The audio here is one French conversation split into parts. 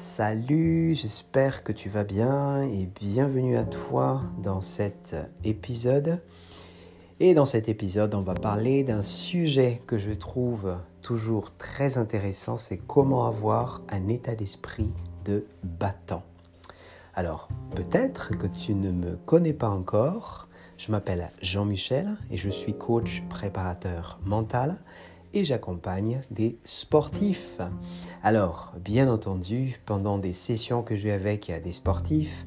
Salut, j'espère que tu vas bien et bienvenue à toi dans cet épisode. Et dans cet épisode, on va parler d'un sujet que je trouve toujours très intéressant, c'est comment avoir un état d'esprit de battant. Alors, peut-être que tu ne me connais pas encore, je m'appelle Jean-Michel et je suis coach préparateur mental et j'accompagne des sportifs. Alors, bien entendu, pendant des sessions que j'ai avec des sportifs,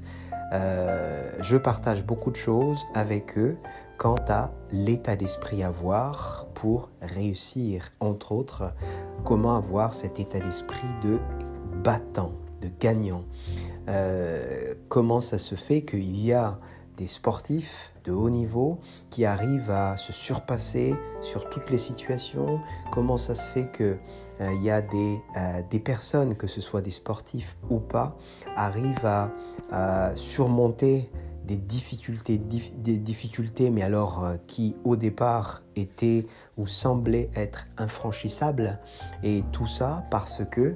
euh, je partage beaucoup de choses avec eux quant à l'état d'esprit à avoir pour réussir, entre autres, comment avoir cet état d'esprit de battant, de gagnant. Euh, comment ça se fait qu'il y a des sportifs de haut niveau qui arrivent à se surpasser sur toutes les situations, comment ça se fait que euh, il y a des, euh, des, personnes, que ce soit des sportifs ou pas, arrivent à, surmonter des difficultés, des difficultés, mais alors euh, qui au départ étaient ou semblaient être infranchissables, et tout ça parce que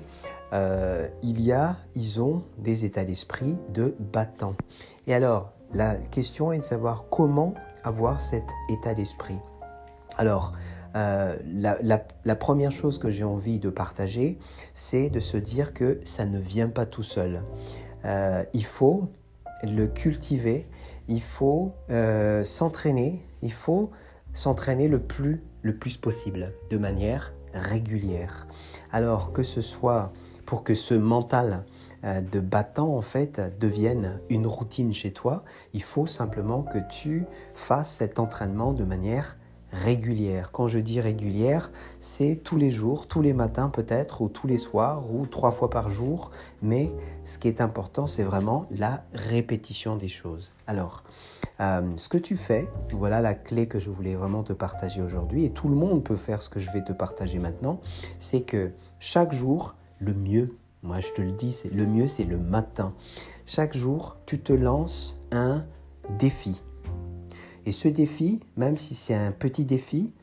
il y a, ils ont des états d'esprit de battants. Et alors, la question est de savoir comment avoir cet état d'esprit. Alors, euh, la, première chose que j'ai envie de partager, c'est de se dire que ça ne vient pas tout seul. Euh, il faut le cultiver, il faut euh, s'entraîner, il faut s'entraîner le plus, le plus possible, de manière régulière. Alors que ce soit pour que ce mental de battant en fait devienne une routine chez toi. Il faut simplement que tu fasses cet entraînement de manière régulière. Quand je dis régulière, c'est tous les jours, tous les matins peut-être, ou tous les soirs, ou trois fois par jour. Mais ce qui est important, c'est vraiment la répétition des choses. Alors, euh, ce que tu fais, voilà la clé que je voulais vraiment te partager aujourd'hui, et tout le monde peut faire ce que je vais te partager maintenant, c'est que chaque jour, le mieux moi, je te le dis, c'est le mieux, c'est le matin. Chaque jour, tu te lances un défi. Et ce défi, même si c'est un petit défi,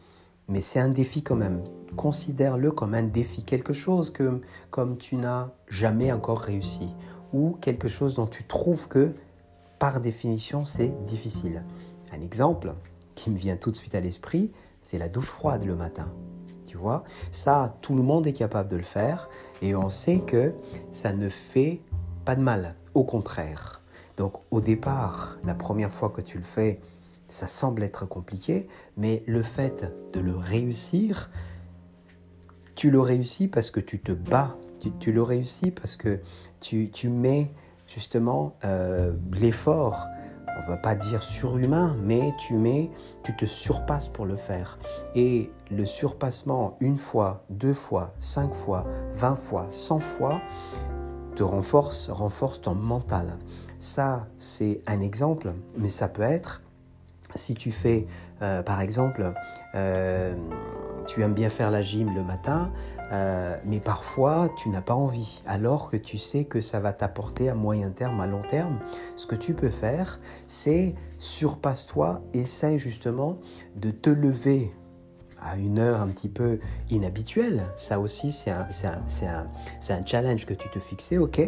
mais c'est un défi quand même. Considère-le comme un défi, quelque chose que comme tu n'as jamais encore réussi ou quelque chose dont tu trouves que par définition c'est difficile. Un exemple qui me vient tout de suite à l'esprit, c'est la douche froide le matin vois. Ça, tout le monde est capable de le faire et on sait que ça ne fait pas de mal. Au contraire. Donc au départ, la première fois que tu le fais, ça semble être compliqué, mais le fait de le réussir, tu le réussis parce que tu te bats, tu, le réussis parce que tu, mets justement euh, l'effort on va pas dire surhumain, mais tu mets, tu te surpasses pour le faire. Et le surpassement une fois, deux fois, cinq fois, vingt fois, cent fois te renforce, renforce ton mental. Ça, c'est un exemple, mais ça peut être si tu fais, euh, par exemple, euh, tu aimes bien faire la gym le matin, euh, mais parfois tu n'as pas envie, alors que tu sais que ça va t'apporter à moyen terme, à long terme. Ce que tu peux faire, c'est surpasse-toi, essaye justement de te lever à une heure un petit peu inhabituelle. Ça aussi, c'est un, un, un, challenge que tu te fixais. Ok,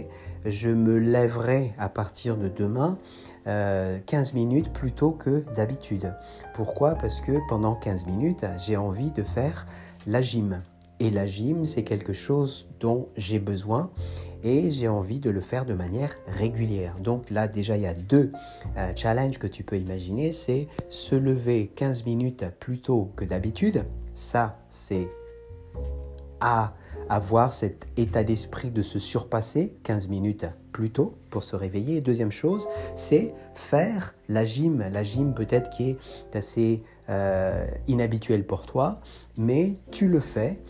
je me lèverai à partir de demain 15 euh, minutes plus tôt que d'habitude. Pourquoi? Parce que pendant 15 minutes, j'ai envie de faire la gym. Et la gym, c'est quelque chose dont j'ai besoin et j'ai envie de le faire de manière régulière. Donc là, déjà, il y a deux euh, challenges que tu peux imaginer. C'est se lever 15 minutes plus tôt que d'habitude. Ça, c'est à avoir cet état d'esprit de se surpasser 15 minutes plus tôt pour se réveiller. Deuxième chose, c'est faire la gym. La gym peut-être qui est assez euh, inhabituelle pour toi, mais tu le fais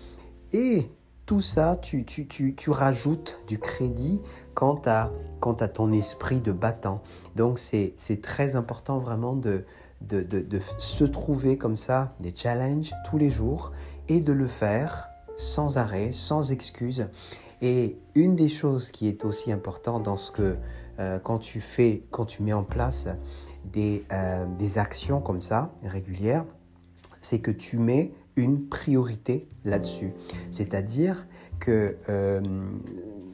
et tout ça, tu, tu, tu, tu rajoutes du crédit quant à, quant à ton esprit de battant. Donc c'est très important vraiment de, de, de, se trouver comme ça des challenges tous les jours et de le faire sans arrêt, sans excuse. Et une des choses qui est aussi importante dans ce que euh, quand tu fais, quand tu mets en place des, euh, des actions comme ça régulières, c'est que tu mets une priorité là-dessus. C'est-à-dire que euh,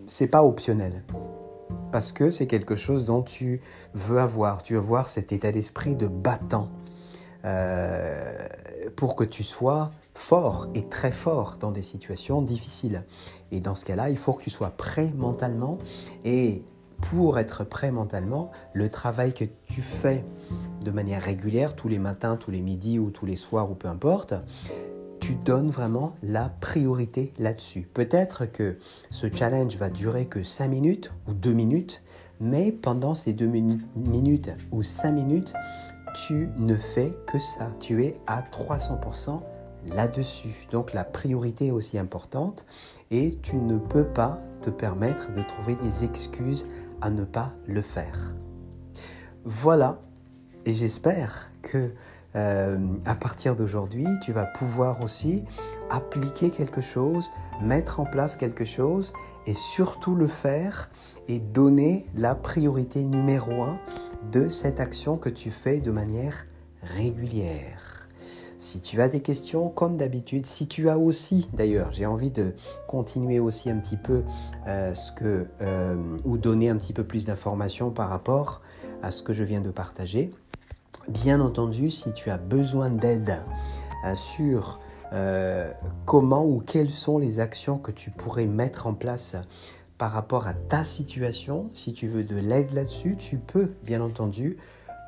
c'est pas optionnel parce que c'est quelque chose dont tu veux avoir. Tu veux avoir cet état d'esprit de battant euh, pour que tu sois fort et très fort dans des situations difficiles. Et dans ce cas-là, il faut que tu sois prêt mentalement. Et pour être prêt mentalement, le travail que tu fais de manière régulière, tous les matins, tous les midis ou tous les soirs ou peu importe, tu donnes vraiment la priorité là-dessus. Peut-être que ce challenge va durer que 5 minutes ou 2 minutes, mais pendant ces 2 minutes ou 5 minutes, tu ne fais que ça. Tu es à 300% là-dessus. Donc la priorité est aussi importante et tu ne peux pas te permettre de trouver des excuses à ne pas le faire. Voilà, et j'espère que euh, à partir d'aujourd'hui, tu vas pouvoir aussi appliquer quelque chose, mettre en place quelque chose et surtout le faire et donner la priorité numéro un de cette action que tu fais de manière régulière. Si tu as des questions, comme d'habitude, si tu as aussi, d'ailleurs, j'ai envie de continuer aussi un petit peu euh, ce que, euh, ou donner un petit peu plus d'informations par rapport à ce que je viens de partager. Bien entendu, si tu as besoin d'aide euh, sur comment ou quelles sont les actions que tu pourrais mettre en place par rapport à ta situation, si tu veux de l'aide là-dessus, tu peux bien entendu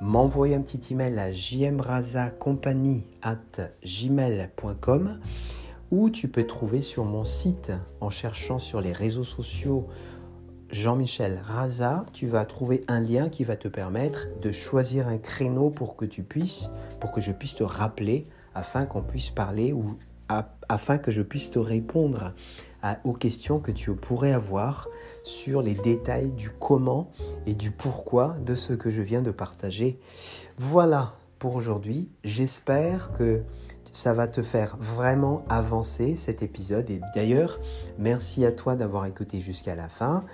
m'envoyer un petit email à gmail.com ou tu peux trouver sur mon site en cherchant sur les réseaux sociaux Jean-Michel Raza, tu vas trouver un lien qui va te permettre de choisir un créneau pour que tu puisses, pour que je puisse te rappeler afin qu'on puisse parler ou afin que je puisse te répondre aux questions que tu pourrais avoir sur les détails du comment et du pourquoi de ce que je viens de partager. Voilà pour aujourd'hui. J'espère que ça va te faire vraiment avancer cet épisode. Et d'ailleurs, merci à toi d'avoir écouté jusqu'à la fin.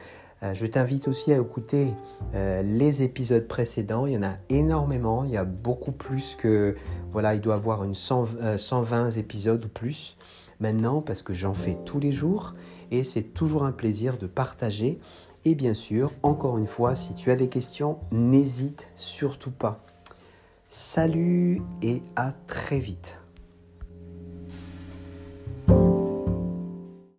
Euh, je t'invite aussi à écouter euh, les épisodes précédents. Il y en a énormément. Il y a beaucoup plus que... Voilà, il doit y avoir une 120 euh, épisodes ou plus maintenant parce que j'en fais tous les jours et c'est toujours un plaisir de partager. Et bien sûr, encore une fois, si tu as des questions, n'hésite surtout pas. Salut et à très vite.